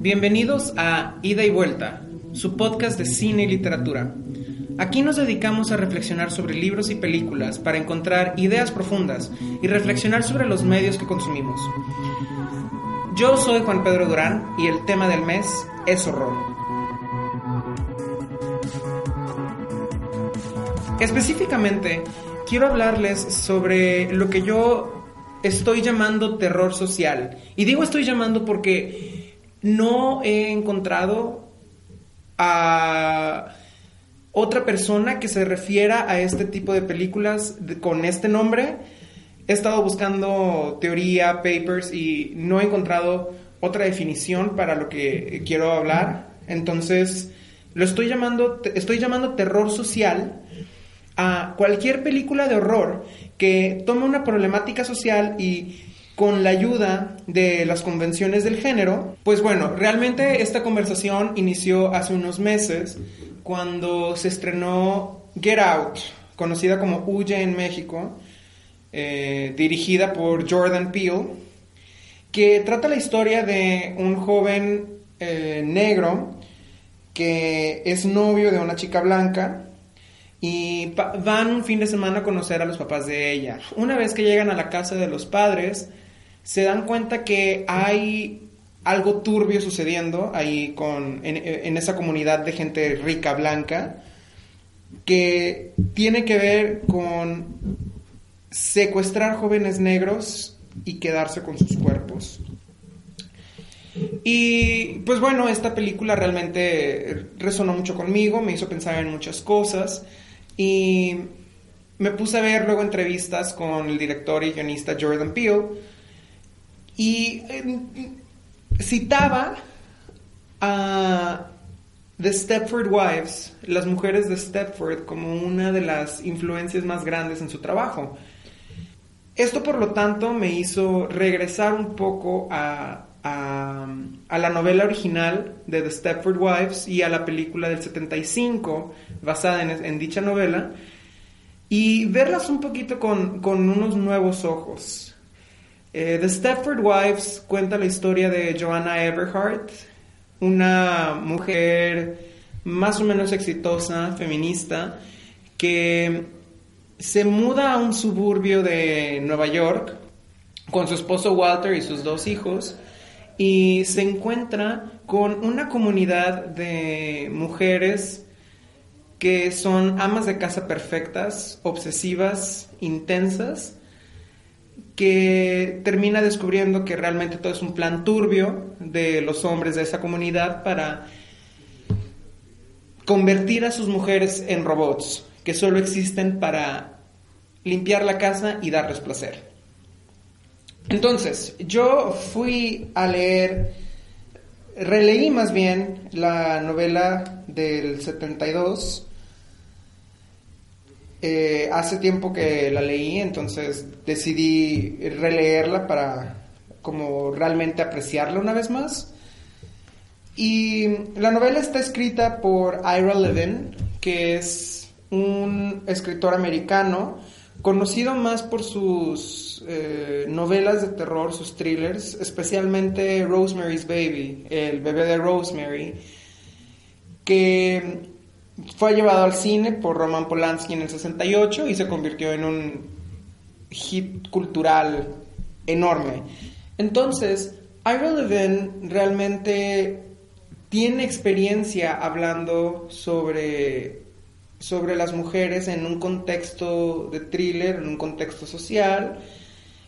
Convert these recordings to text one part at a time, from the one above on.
Bienvenidos a Ida y Vuelta, su podcast de cine y literatura. Aquí nos dedicamos a reflexionar sobre libros y películas para encontrar ideas profundas y reflexionar sobre los medios que consumimos. Yo soy Juan Pedro Durán y el tema del mes es horror. Específicamente, quiero hablarles sobre lo que yo estoy llamando terror social. Y digo estoy llamando porque no he encontrado a otra persona que se refiera a este tipo de películas con este nombre. He estado buscando teoría, papers y no he encontrado otra definición para lo que quiero hablar. Entonces, lo estoy llamando, estoy llamando terror social a cualquier película de horror que tome una problemática social y con la ayuda de las convenciones del género, pues bueno, realmente esta conversación inició hace unos meses cuando se estrenó Get Out, conocida como Huye en México, eh, dirigida por Jordan Peele, que trata la historia de un joven eh, negro que es novio de una chica blanca y van un fin de semana a conocer a los papás de ella. Una vez que llegan a la casa de los padres, se dan cuenta que hay algo turbio sucediendo ahí con, en, esa comunidad de gente rica blanca que tiene que ver con secuestrar jóvenes negros y quedarse con sus cuerpos. Y pues bueno, esta película realmente resonó mucho conmigo, me hizo pensar en muchas cosas. Y me puse a ver luego entrevistas con el director y guionista Jordan Peele y em, citaba a The Stepford Wives, las mujeres de Stepford, como una de las influencias más grandes en su trabajo. Esto, por lo tanto, me hizo regresar un poco a, a, la novela original de The Stepford Wives y a la película del 75 basada en, dicha novela y verlas un poquito con, unos nuevos ojos. Eh, The Stepford Wives cuenta la historia de Joanna Everhart, una mujer más o menos exitosa, feminista, que se muda a un suburbio de Nueva York con su esposo Walter y sus dos hijos y se encuentra con una comunidad de mujeres que son amas de casa perfectas, obsesivas, intensas, que termina descubriendo que realmente todo es un plan turbio de los hombres de esa comunidad para convertir a sus mujeres en robots que solo existen para limpiar la casa y darles placer. Entonces, yo fui a leer, releí más bien la novela del 72. Eh, hace tiempo que la leí, entonces decidí releerla para como realmente apreciarla una vez más. Y la novela está escrita por Ira Levin, que es un escritor americano conocido más por sus eh, novelas de terror, sus thrillers, especialmente Rosemary's Baby, el bebé de Rosemary, que fue llevado al cine por Roman Polanski en el 68 y se convirtió en un hit cultural enorme. Entonces, Ira Levin realmente tiene experiencia hablando sobre sobre las mujeres en un contexto de thriller, en un contexto social,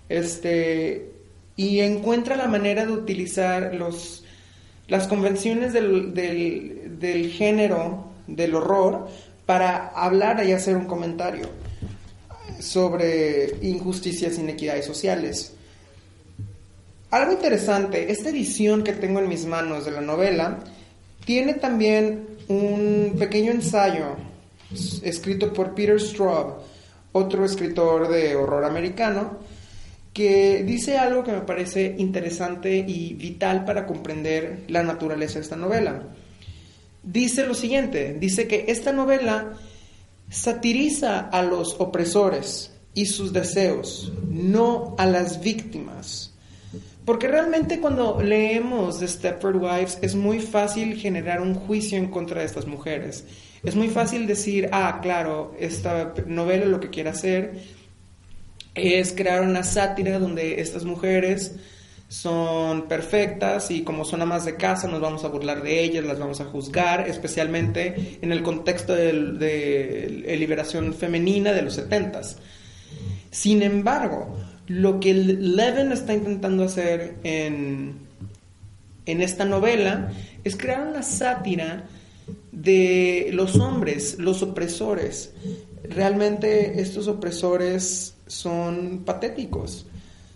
este, y encuentra la manera de utilizar los, las convenciones del, del, género del horror para hablar y hacer un comentario sobre injusticias, inequidades sociales. Algo interesante, esta edición que tengo en mis manos de la novela tiene también un pequeño ensayo escrito por Peter Straub, otro escritor de horror americano, que dice algo que me parece interesante y vital para comprender la naturaleza de esta novela. Dice lo siguiente, dice que esta novela satiriza a los opresores y sus deseos, no a las víctimas. Porque realmente cuando leemos The Stepford Wives es muy fácil generar un juicio en contra de estas mujeres. Es muy fácil decir, ah, claro, esta novela lo que quiere hacer es crear una sátira donde estas mujeres son perfectas y como son amas de casa nos vamos a burlar de ellas, las vamos a juzgar, especialmente en el contexto de, liberación femenina de los setentas. Sin embargo, lo que Levin está intentando hacer en, en esta novela es crear una sátira de los hombres, los opresores. Realmente estos opresores son patéticos.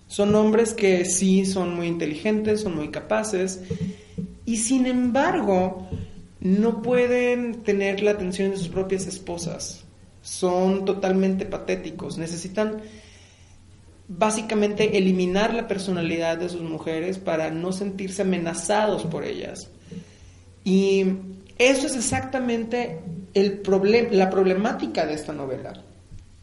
Son hombres que sí son muy inteligentes, son muy capaces y sin embargo no pueden tener la atención de sus propias esposas. Son totalmente patéticos. Necesitan básicamente eliminar la personalidad de sus mujeres para no sentirse amenazados por ellas. Y eso es exactamente el la problemática de esta novela.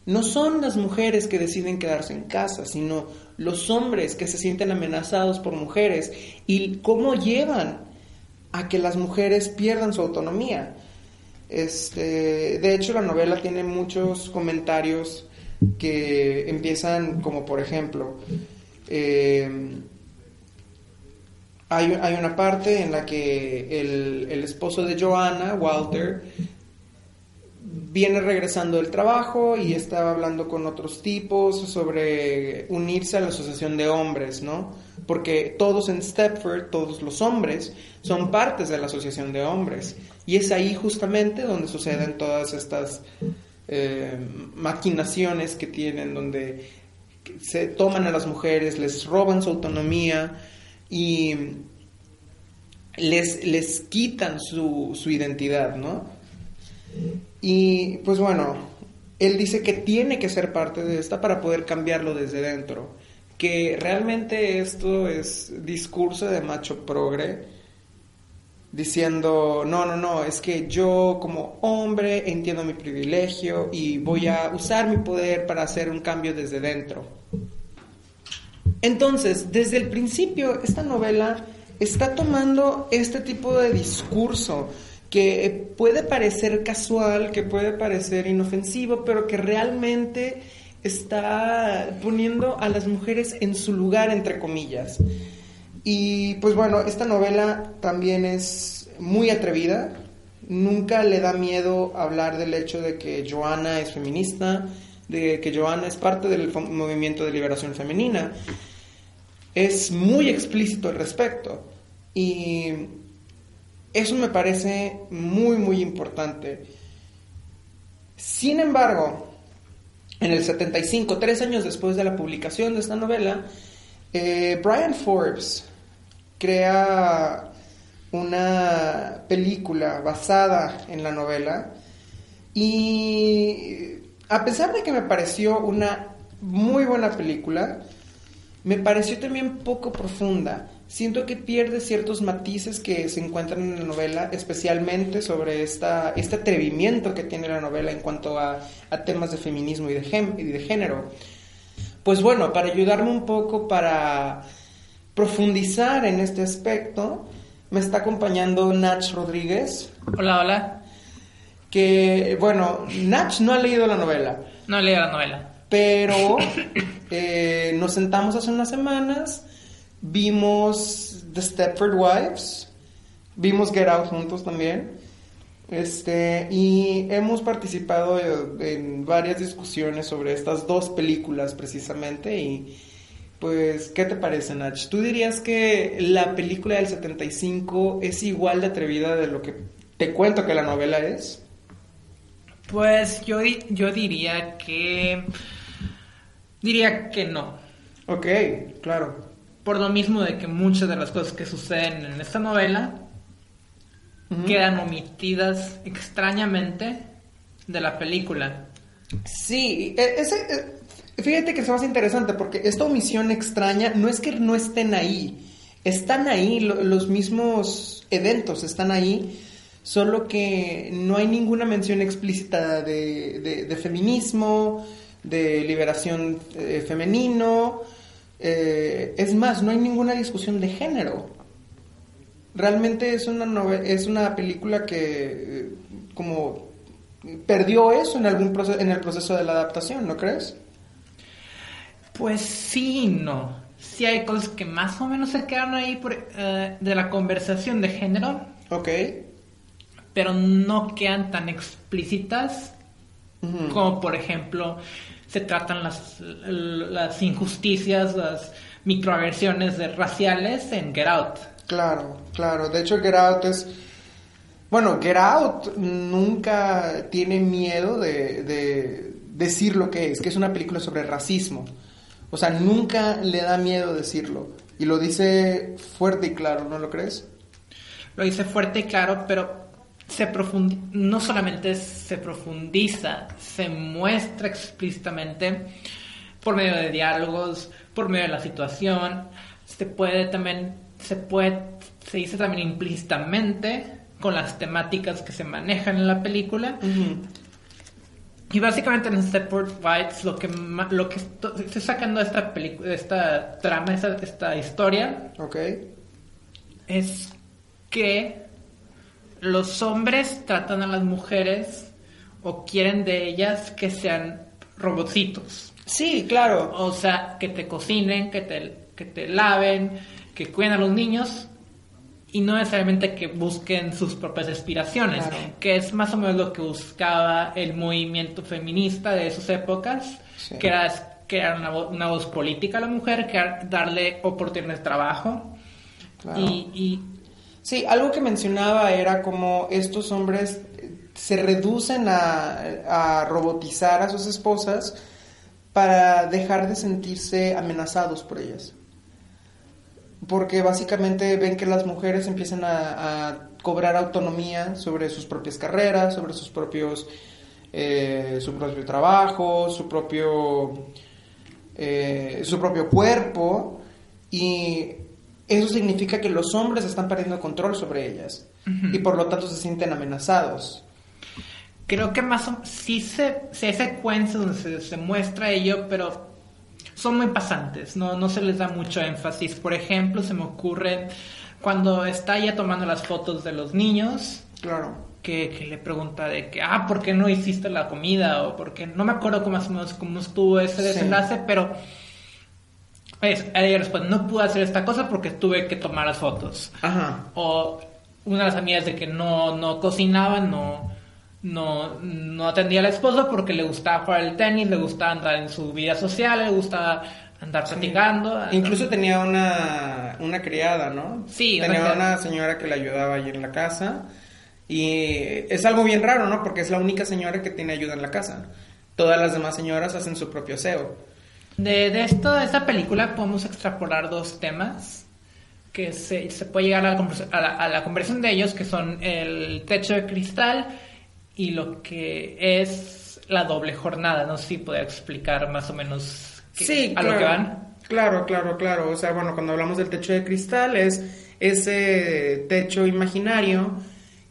No son las mujeres que deciden quedarse en casa, sino los hombres que se sienten amenazados por mujeres y cómo llevan a que las mujeres pierdan su autonomía. Este, de hecho, la novela tiene muchos comentarios que empiezan como, por ejemplo, eh, hay, una parte en la que el, el esposo de Joanna, Walter, viene regresando del trabajo y estaba hablando con otros tipos sobre unirse a la asociación de hombres, ¿no? Porque todos en Stepford, todos los hombres, son partes de la asociación de hombres. Y es ahí justamente donde suceden todas estas eh, maquinaciones que tienen, donde se toman a las mujeres, les roban su autonomía y les, les quitan su, su identidad, ¿no? Y pues bueno, él dice que tiene que ser parte de esta para poder cambiarlo desde dentro. Que realmente esto es discurso de macho progre, diciendo, no, no, no, es que yo como hombre entiendo mi privilegio y voy a usar mi poder para hacer un cambio desde dentro. Entonces, desde el principio, esta novela está tomando este tipo de discurso que puede parecer casual, que puede parecer inofensivo, pero que realmente está poniendo a las mujeres en su lugar, entre comillas. Y pues bueno, esta novela también es muy atrevida, nunca le da miedo hablar del hecho de que Joana es feminista, de que Joana es parte del movimiento de liberación femenina. Es muy explícito al respecto. Y eso me parece muy, muy importante. Sin embargo, en el 75, tres años después de la publicación de esta novela, eh, Brian Forbes crea una película basada en la novela y a pesar de que me pareció una muy buena película, me pareció también poco profunda siento que pierde ciertos matices que se encuentran en la novela, especialmente sobre esta, este atrevimiento que tiene la novela en cuanto a, temas de feminismo y de, y de género. Pues bueno, para ayudarme un poco para profundizar en este aspecto, me está acompañando Nach Rodríguez. Hola, hola. Que, bueno, Nach no ha leído la novela. No ha leído la novela. Pero eh, nos sentamos hace unas semanas Vimos The Stepford Wives, vimos Get Out juntos también. Este, y hemos participado en varias discusiones sobre estas dos películas precisamente y pues, ¿qué te parece, Nach? ¿Tú dirías que la película del 75 es igual de atrevida de lo que te cuento que la novela es? Pues yo, yo diría que... Diría que no. Ok, claro por lo mismo de que muchas de las cosas que suceden en esta novela quedan omitidas extrañamente de la película. Sí, e, ese, e, fíjate que es más interesante porque esta omisión extraña no es que no estén ahí, están ahí, los mismos eventos están ahí, solo que no hay ninguna mención explícita de, de, feminismo, de liberación eh, femenino, eh, es más, no hay ninguna discusión de género. Realmente es una, es una película que eh, como perdió eso en, algún proceso, en el proceso de la adaptación, ¿no crees? Pues sí, no. Sí hay cosas que más o menos se quedan ahí por, de la conversación de género. Ok pero no quedan tan explícitas como por ejemplo se tratan las, las injusticias, las microagresiones raciales en Get Out. Claro, claro. De hecho, Get Out es... Bueno, Get Out nunca tiene miedo de, de decir lo que es, que es una película sobre racismo. O sea, nunca le da miedo decirlo. Y lo dice fuerte y claro, ¿no lo crees? Lo dice fuerte y claro, pero se no solamente se profundiza, se muestra explícitamente por medio de diálogos, por medio de la situación, se puede también, se puede, se dice también implícitamente con las temáticas que se manejan en la película. Y básicamente en Separate Bites lo que lo que estoy sacando de esta película, esta trama, esta, esta historia, okay. es que los hombres tratan a las mujeres o quieren de ellas que sean robotcitos. Sí, claro. O sea, que te cocinen, que te, que te laven, que cuiden a los niños y no necesariamente que busquen sus propias aspiraciones, que es más o menos lo que buscaba el movimiento feminista de esas épocas, que era, que era una, voz política a la mujer, que era darle oportunidades de trabajo. y, Sí, algo que mencionaba era como estos hombres se reducen a, robotizar a sus esposas para dejar de sentirse amenazados por ellas. Porque básicamente ven que las mujeres empiezan a, cobrar autonomía sobre sus propias carreras, sobre sus propios, eh, su propio trabajo, su propio, eh, su propio cuerpo y eso significa que los hombres están perdiendo control sobre ellas y por lo tanto se sienten amenazados. Creo que más o sí se, se hay secuencias donde se, muestra ello, pero son muy pasantes, no, no se les da mucho énfasis. Por ejemplo, se me ocurre cuando está ya tomando las fotos de los niños. Claro. Que, le pregunta de que, ah, ¿por qué no hiciste la comida? O porque no me acuerdo cómo, cómo estuvo ese desenlace, pero ella responde, no pude hacer esta cosa porque tuve que tomar las fotos. Ajá. O una de las amigas de que no, no cocinaba, no, no, no atendía al esposo porque le gustaba jugar el tenis, le gustaba andar en su vida social, le gustaba andar platicando. Incluso tenía una, una criada, ¿no? Sí. Tenía una señora que le ayudaba allí en la casa. Y es algo bien raro, ¿no? Porque es la única señora que tiene ayuda en la casa. Todas las demás señoras hacen su propio aseo. De, esto, de esta película, podemos extrapolar dos temas que se, puede llegar a la, a, la, conversión de ellos, que son el techo de cristal y lo que es la doble jornada. No sé si puede explicar más o menos a lo que van. Claro, claro, claro. O sea, bueno, cuando hablamos del techo de cristal es ese techo imaginario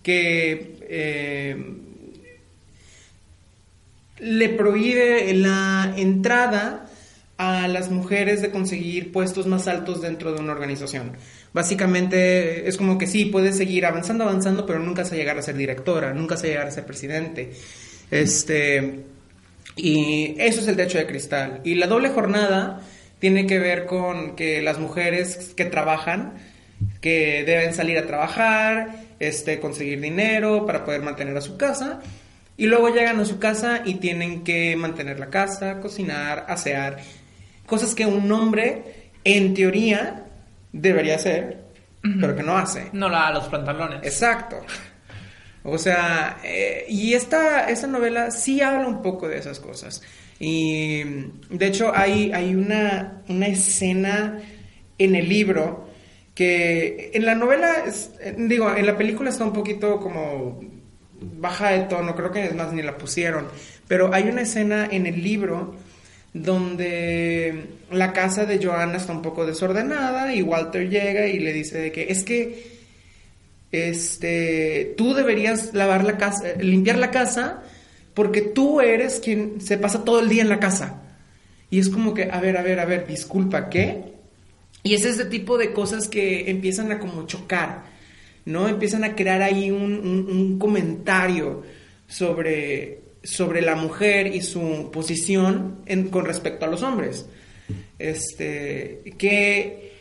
que eh, le prohíbe la entrada a las mujeres de conseguir puestos más altos dentro de una organización. Básicamente es como que sí, puedes seguir avanzando, avanzando, pero nunca se llegar a ser directora, nunca se llegar a ser presidente. Este, y eso es el techo de cristal. Y la doble jornada tiene que ver con que las mujeres que trabajan, que deben salir a trabajar, este, conseguir dinero para poder mantener a su casa, y luego llegan a su casa y tienen que mantener la casa, cocinar, asear cosas que un hombre, en teoría, debería hacer, pero que no hace. No la los pantalones. Exacto. O sea, eh, y esta, esta novela sí habla un poco de esas cosas. Y de hecho hay, hay una, una escena en el libro que en la novela, digo, en la película está un poquito como baja de tono, creo que es más ni la pusieron, pero hay una escena en el libro donde la casa de Joanna está un poco desordenada y Walter llega y le dice de que es que este, tú deberías lavar la casa, limpiar la casa, porque tú eres quien se pasa todo el día en la casa. Y es como que, a ver, a ver, a ver, disculpa, ¿qué? Y es ese tipo de cosas que empiezan a como chocar, ¿no? Empiezan a crear ahí un, un comentario sobre, sobre la mujer y su posición con respecto a los hombres. Este, que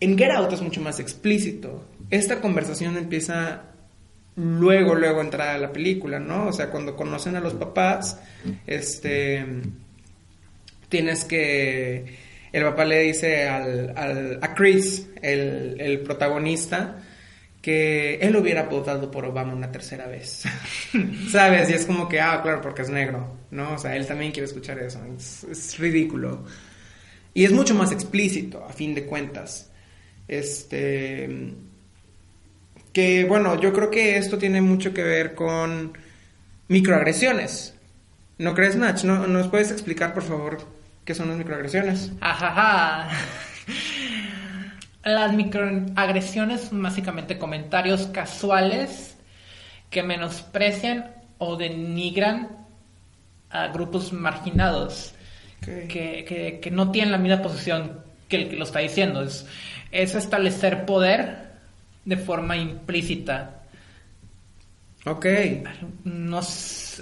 en Get Out es mucho más explícito. Esta conversación empieza luego, luego entrar a la película, ¿no? O sea, cuando conocen a los papás, este, tienes que, el papá le dice al, al a Chris, el, el protagonista, que él hubiera votado por Obama una tercera vez. ¿Sabes? Y es como que, ah, claro, porque es negro, ¿no? O sea, él también quiere escuchar eso. Es, ridículo. Y es mucho más explícito, a fin de cuentas. Este. Que bueno, yo creo que esto tiene mucho que ver con microagresiones. ¿No crees, Nach? ¿No, ¿Nos puedes explicar, por favor, qué son las microagresiones? Ajaja. Las microagresiones son básicamente comentarios casuales que menosprecian o denigran a grupos marginados que, que, no tienen la misma posición que el que lo está diciendo. Es, es establecer poder de forma implícita. Ok. No,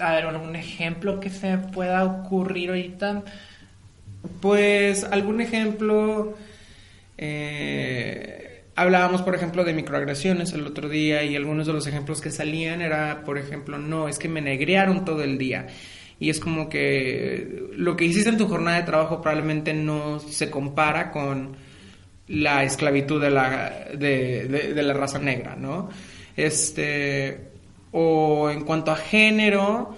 a ver, un ejemplo que se pueda ocurrir ahorita. Pues algún ejemplo eh, hablábamos, por ejemplo, de microagresiones el otro día y algunos de los ejemplos que salían era, por ejemplo, no, es que me negrearon todo el día. Y es como que lo que hiciste en tu jornada de trabajo probablemente no se compara con la esclavitud de la, de, la raza negra, ¿no? Este, o en cuanto a género,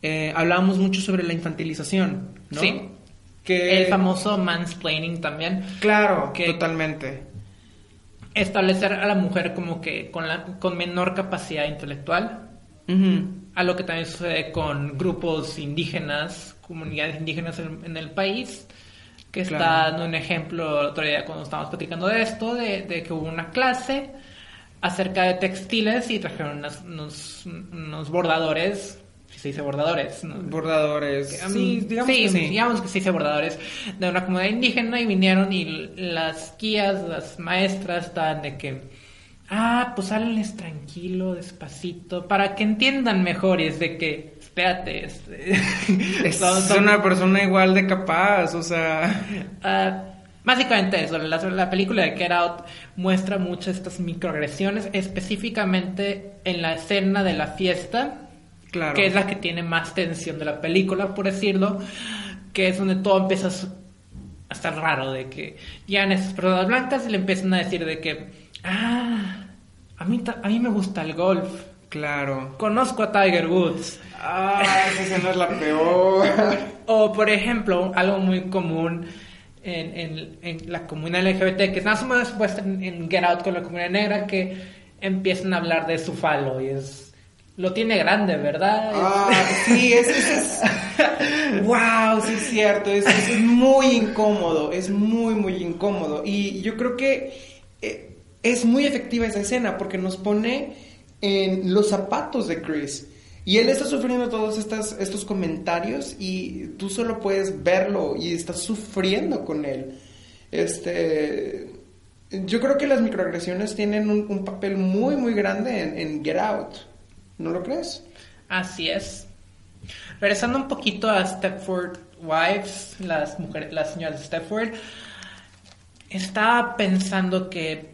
eh, hablábamos mucho sobre la infantilización, ¿no? Sí. El famoso mansplaining también. Claro, que totalmente. Establecer a la mujer como que con, la, con menor capacidad intelectual. A lo que también sucede con grupos indígenas, comunidades indígenas en, el país. Que está dando un ejemplo el otro día cuando estábamos platicando de esto, de, que hubo una clase acerca de textiles y trajeron unos bordadores se dice bordadores. Bordadores. sí, digamos que sí. digamos que se dice bordadores de una comunidad indígena y vinieron y las guías, las maestras estaban de que, ah, pues háblenles tranquilo, despacito, para que entiendan mejor y es de que, espérate, este, es, una persona igual de capaz, o sea... Ah, básicamente eso, la, la, película de Get Out muestra muchas estas microagresiones, específicamente en la escena de la fiesta, que es la que tiene más tensión de la película, por decirlo, que es donde todo empieza a estar raro, de que llegan esas personas blancas y le empiezan a decir de que, ah, a mí, a mí me gusta el golf. Claro. Conozco a Tiger Woods. Ah, esa no es la peor. o, por ejemplo, algo muy común en, en, la comunidad LGBT, que es más o menos puesta en, en Get Out con la comunidad negra, que empiezan a hablar de su falo y es lo tiene grande, ¿verdad? Ah, sí, eso es... wow, sí es cierto, es, es, muy incómodo, es muy, muy incómodo. Y yo creo que eh, es muy efectiva esa escena porque nos pone en los zapatos de Chris. Y él está sufriendo todos estas, estos comentarios y tú solo puedes verlo y estás sufriendo con él. Este, yo creo que las microagresiones tienen un, papel muy, muy grande en, en Get Out. ¿No lo crees? Así es. Regresando un poquito a Stepford Wives, las mujeres, las señoras de Stepford, estaba pensando que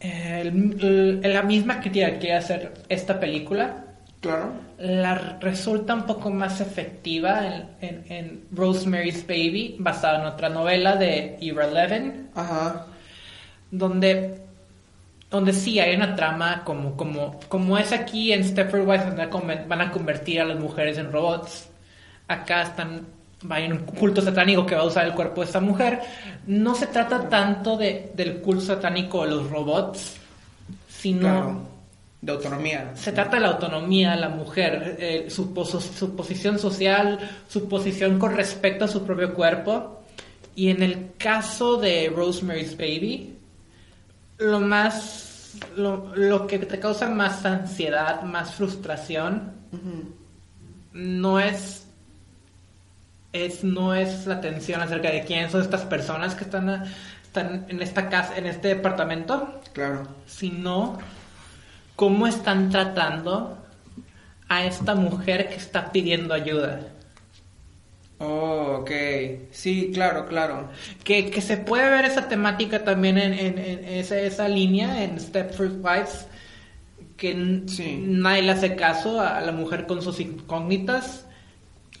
eh, la misma crítica que quiere hacer esta película, claro. la resulta un poco más efectiva en, en, Rosemary's Baby, basada en otra novela de Ira Levin, Ajá. donde donde sí hay una trama como, como, como es aquí en Stepford Wives, van a convertir a las mujeres en robots. Acá están, va un culto satánico que va a usar el cuerpo de esta mujer. No se trata tanto de, del culto satánico de los robots, sino... de autonomía. Se trata de la autonomía de la mujer, eh, su, su posición social, su posición con respecto a su propio cuerpo. Y en el caso de Rosemary's Baby, lo más lo, lo que te causa más ansiedad, más frustración, no es es no es la tensión acerca de quiénes son estas personas que están, están en esta casa, en este departamento. Claro. Sino cómo están tratando a esta mujer que está pidiendo ayuda. Oh, ok. Sí, claro, claro. Que, que se puede ver esa temática también en, en, en esa, esa, línea en Stepford Wives, que nadie le hace caso a la mujer con sus incógnitas.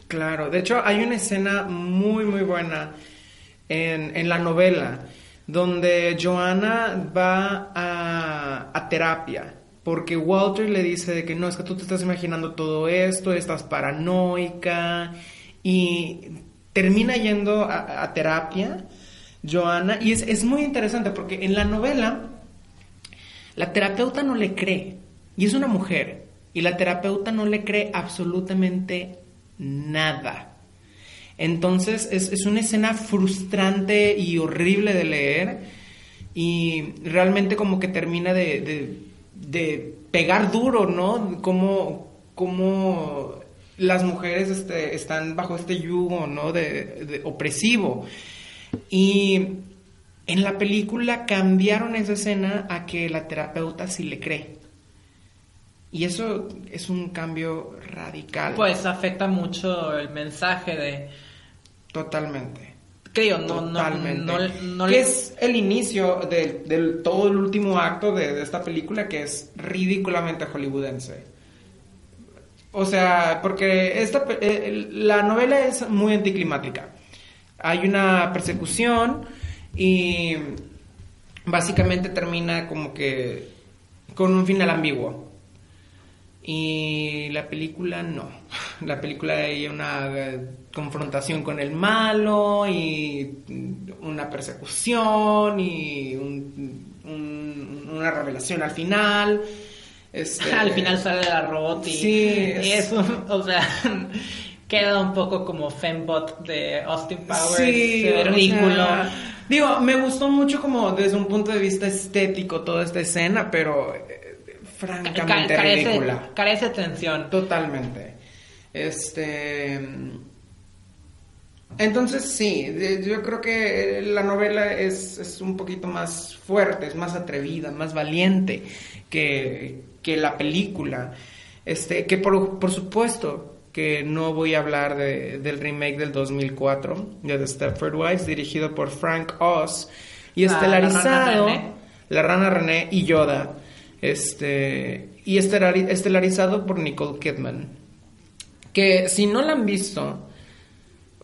Claro, de hecho hay una escena muy, muy buena en, en la novela donde Joanna va a, a terapia porque Walter le dice de que no, es que tú te estás imaginando todo esto, estás paranoica y termina yendo a, terapia, Joana, y es, es, muy interesante porque en la novela la terapeuta no le cree, y es una mujer, y la terapeuta no le cree absolutamente nada. Entonces es, es una escena frustrante y horrible de leer, y realmente como que termina de, de, de pegar duro, ¿no? Como, como las mujeres este, están bajo este yugo, ¿no? De, opresivo. Y en la película cambiaron esa escena a que la terapeuta sí le cree. Y eso es un cambio radical. Pues afecta mucho el mensaje de... Totalmente. Creo, no, Totalmente. no, no, Que es el inicio de, todo el último acto de, de, esta película que es ridículamente hollywoodense. O sea, porque esta, eh, la novela es muy anticlimática. Hay una persecución y básicamente termina como que con un final ambiguo. Y la película no. La película hay una eh, confrontación con el malo y una persecución y una revelación al final. Este, Al final sale la robot y, sí, es... o sea, queda un poco como Fembot de Austin Powers, sí, ridículo. digo, me gustó mucho como desde un punto de vista estético toda esta escena, pero eh, francamente carece, ridícula. Carece atención. Totalmente. Este entonces sí, yo creo que la novela es, es, un poquito más fuerte, es más atrevida, más valiente que, que la película. Este, que por, por supuesto que no voy a hablar de, del remake del 2004 de The Stepford Wives, dirigido por Frank Oz y ah, estelarizado la rana, René y Yoda, este, y estelarizado por Nicole Kidman. Que si no la han visto,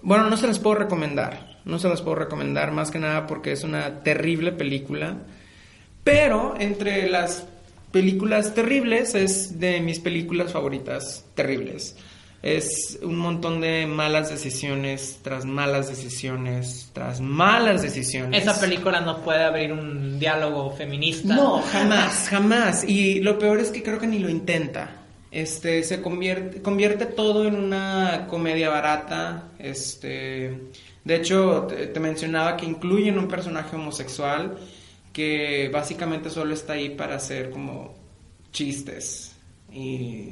bueno, no se las puedo recomendar, no se las puedo recomendar más que nada porque es una terrible película, pero entre las películas terribles es de mis películas favoritas terribles. Es un montón de malas decisiones tras malas decisiones tras malas decisiones. Esa película no puede abrir un diálogo feminista. No, jamás, jamás. Y lo peor es que creo que ni lo intenta. Este se convierte, convierte todo en una comedia barata. Este, de hecho, te, te mencionaba que incluyen un personaje homosexual que básicamente solo está ahí para hacer como chistes. Y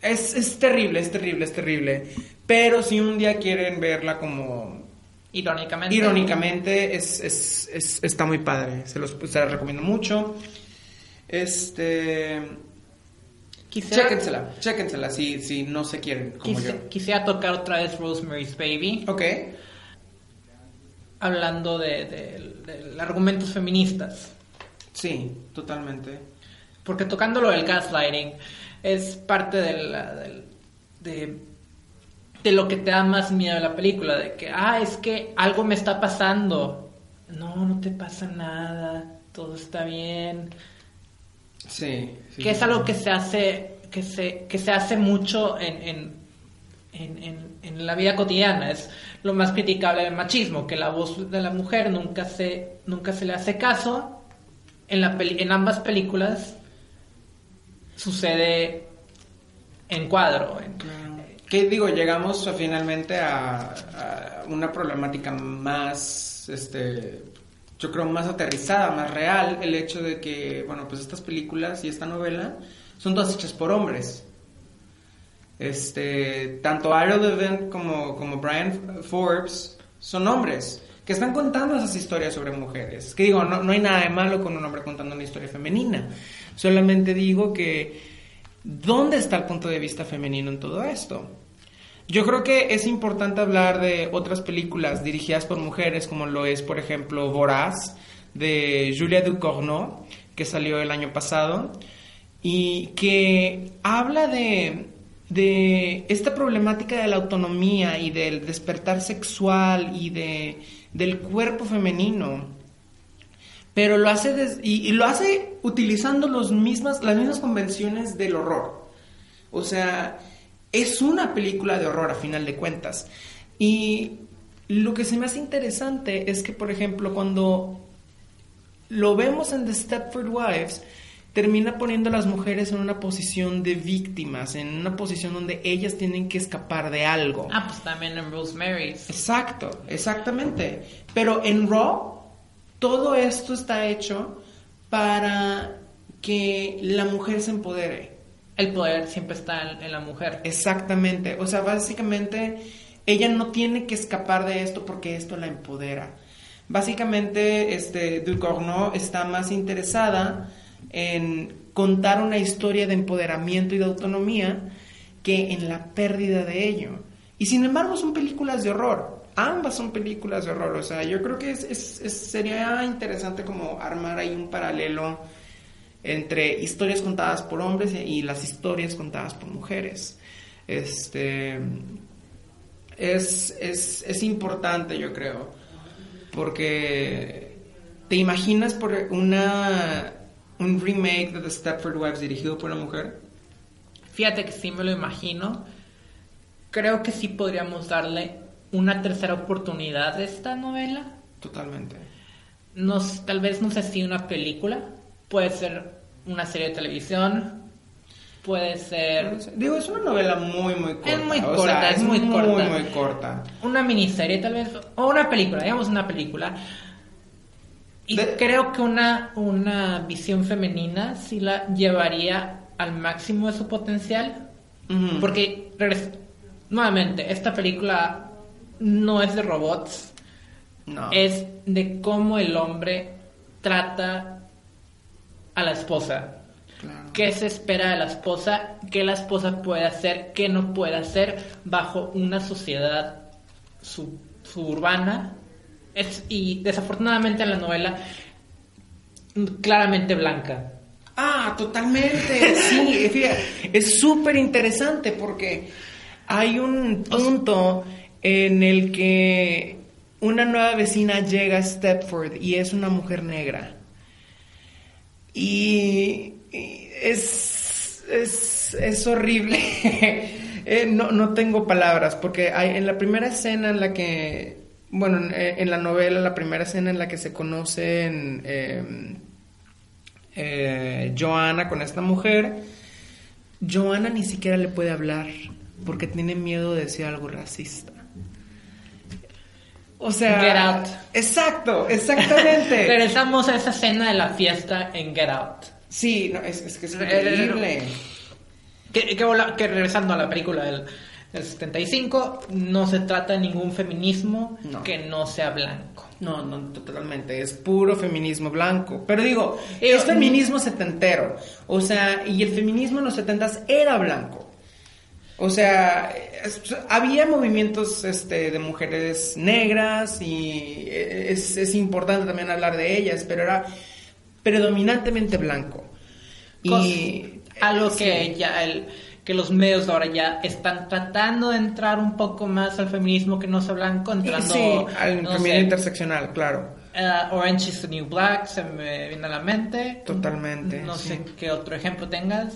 es, es terrible, es terrible, es terrible. Pero si un día quieren verla como Irónicamente. Irónicamente, es, es, es, está muy padre. Se los, se recomiendo mucho. Este. Quisiera, chéquensela, chéquensela si, si no se quieren, como yo. Quisiera tocar otra vez Rosemary's Baby. Ok hablando de, de, argumentos feministas. Sí, totalmente. Porque tocando lo del gaslighting es parte de, la, de, de, lo que te da más miedo de la película, de que, ah, es que algo me está pasando. No, no te pasa nada, todo está bien. Sí. que es algo que se hace, que se, que se hace mucho en, en, en, en la vida cotidiana. Es, lo más criticable del machismo, que la voz de la mujer nunca se, nunca se le hace caso. En, la en ambas películas sucede en cuadro. ¿Qué digo? Llegamos finalmente a, una problemática más este, yo creo, más aterrizada, más real, el hecho de que, bueno, pues estas películas y esta novela son todas hechas por hombres. Este, tanto Ira Levin como, Brian Forbes son hombres que están contando esas historias sobre mujeres. Que digo, no, no hay nada de malo con un hombre contando una historia femenina. Solamente digo que, ¿dónde está el punto de vista femenino en todo esto? Yo creo que es importante hablar de otras películas dirigidas por mujeres, como lo es, por ejemplo, Voraz, de Julia Ducournau, que salió el año pasado, y que habla de, de esta problemática de la autonomía y del despertar sexual y de, del cuerpo femenino. Pero lo hace, des- y, y lo hace utilizando los mismas, las mismas convenciones del horror. O sea, es una película de horror a final de cuentas. Y lo que se me hace interesante es que, por ejemplo, cuando lo vemos en The Stepford Wives, termina poniendo a las mujeres en una posición de víctimas, en una posición donde ellas tienen que escapar de algo. Ah, pues también en Rosemary's. Exacto, exactamente. Pero en Raw, todo esto está hecho para que la mujer se empodere. El poder siempre está en, la mujer. Exactamente. O sea, básicamente ella no tiene que escapar de esto porque esto la empodera. Básicamente, este, Ducournau está más interesada en contar una historia de empoderamiento y de autonomía que en la pérdida de ello. Y sin embargo son películas de horror. Ambas son películas de horror. O sea, yo creo que es, sería interesante como armar ahí un paralelo entre historias contadas por hombres y las historias contadas por mujeres. Este es, es, es importante, yo creo, porque te imaginas por una un remake de The Stepford Wives dirigido por una mujer. Fíjate que sí me lo imagino. Creo que sí podríamos darle una tercera oportunidad a esta novela. Totalmente. No, s- tal vez no sé si una película, puede ser una serie de televisión, puede ser Digo, es una novela muy, muy corta. Es muy o corta, sea, es muy muy, corta. muy corta. una miniserie tal vez, o una película, digamos una película. Y De- creo que una, una visión femenina sí la llevaría al máximo de su potencial. Ujú. Porque, regres- nuevamente, esta película no es de robots, no. es de cómo el hombre trata a la esposa. Claro. ¿Qué se espera de la esposa? ¿Qué la esposa puede hacer? ¿Qué no puede hacer bajo una sociedad sub- suburbana? Y desafortunadamente en la novela claramente blanca. Ah, totalmente. Sí, es súper interesante porque hay un punto en el que una nueva vecina llega a Stepford y es una mujer negra. Y, y es, es, es horrible. Eh, no, no tengo palabras porque hay, en la primera escena en la que, bueno, en, en la novela, la primera escena en la que se conocen... em, eh, Joana con esta mujer, Joana ni siquiera le puede hablar porque tiene miedo de decir algo racista. O sea, Get Out. Exacto, exactamente. Regresamos a esa escena de la fiesta en Get Out. sí, no, es, es que es Eh, increíble. Que, que, regresando a la película del, del 75, no se trata de ningún feminismo No. que no sea blanco. No, no, totalmente, es puro feminismo blanco. Pero digo, Eh, es feminismo setentero. O sea, y el feminismo en los setentas era blanco. O sea, había movimientos este, de mujeres negras y es, es importante también hablar de ellas, pero era predominantemente blanco. Y Algo sí. que ya el, que los medios ahora ya están tratando de entrar un poco más al feminismo que no sea blanco, entrando sí, al no feminismo sé, interseccional, claro. eh, Orange is the New Black se me viene a la mente. Totalmente, No sí. sé qué otro ejemplo tengas.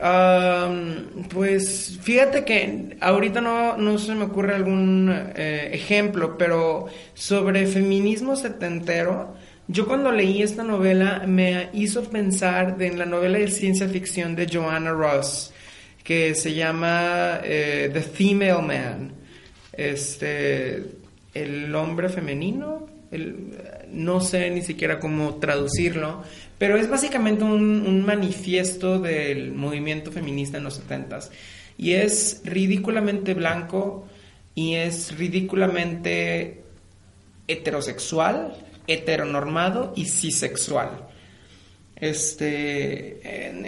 Am, pues fíjate que ahorita no, no se me ocurre algún eh, ejemplo, pero sobre feminismo setentero, yo cuando leí esta novela me hizo pensar de- en la novela de ciencia ficción de Joanna Ross, que se llama eh, The Female Man, este, el hombre femenino, El, no sé ni siquiera cómo traducirlo, pero es básicamente un, un manifiesto del movimiento feminista en los 70 y es ridículamente blanco y es ridículamente heterosexual, heteronormado y cisexual. Este,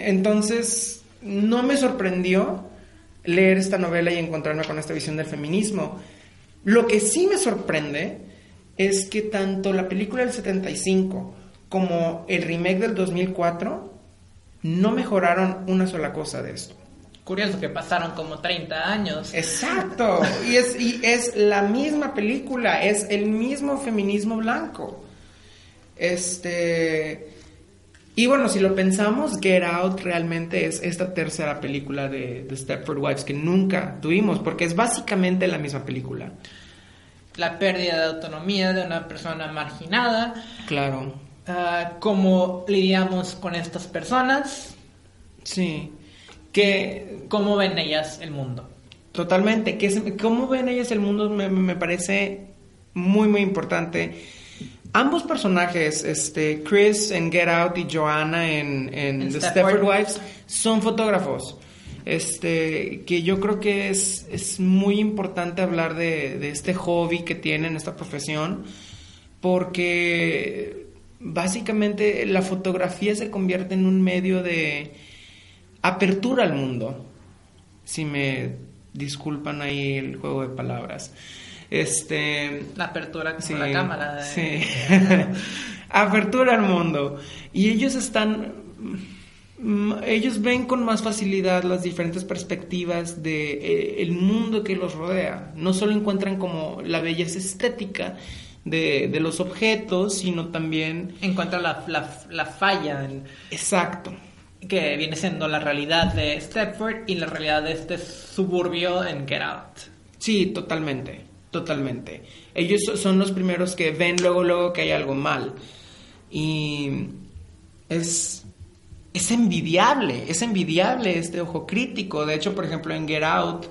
entonces, no me sorprendió leer esta novela y encontrarme con esta visión del feminismo. Lo que sí me sorprende es que tanto la película del 75 como el remake del 2004 no mejoraron una sola cosa de esto. Curioso que pasaron como 30 años. Exacto. Y es, y es la misma película, es el mismo feminismo blanco. Este. Y bueno, si lo pensamos, Get Out realmente es esta tercera película de, de Stepford Wives que nunca tuvimos, porque es básicamente la misma película. La pérdida de autonomía de una persona marginada. Claro. Uh, ¿Cómo lidiamos con estas personas? Sí. Que, ¿Cómo ven ellas el mundo? Totalmente. Que ¿Cómo ven ellas el mundo? Me, me parece muy, muy importante. Ambos personajes, este, Chris en Get Out y Joanna en, en The Stepford Wives, son fotógrafos. Este, que yo creo que es, es muy importante hablar de, de este hobby que tienen, esta profesión, porque básicamente la fotografía se convierte en un medio de apertura al mundo. Si me disculpan ahí el juego de palabras. Este, la apertura con sí, la cámara. De... Sí. apertura al mundo. Y ellos están ellos ven con más facilidad las diferentes perspectivas de eh, el mundo que los rodea. No solo encuentran como la belleza estética de, de los objetos, sino también encuentran la, la, la falla. En... Exacto que viene siendo la realidad de Stepford y la realidad de este suburbio en Get Out. Sí, totalmente, totalmente. Ellos son los primeros que ven luego, luego que hay algo mal. Y es, es envidiable, es envidiable este ojo crítico. De hecho, por ejemplo, en Get Out,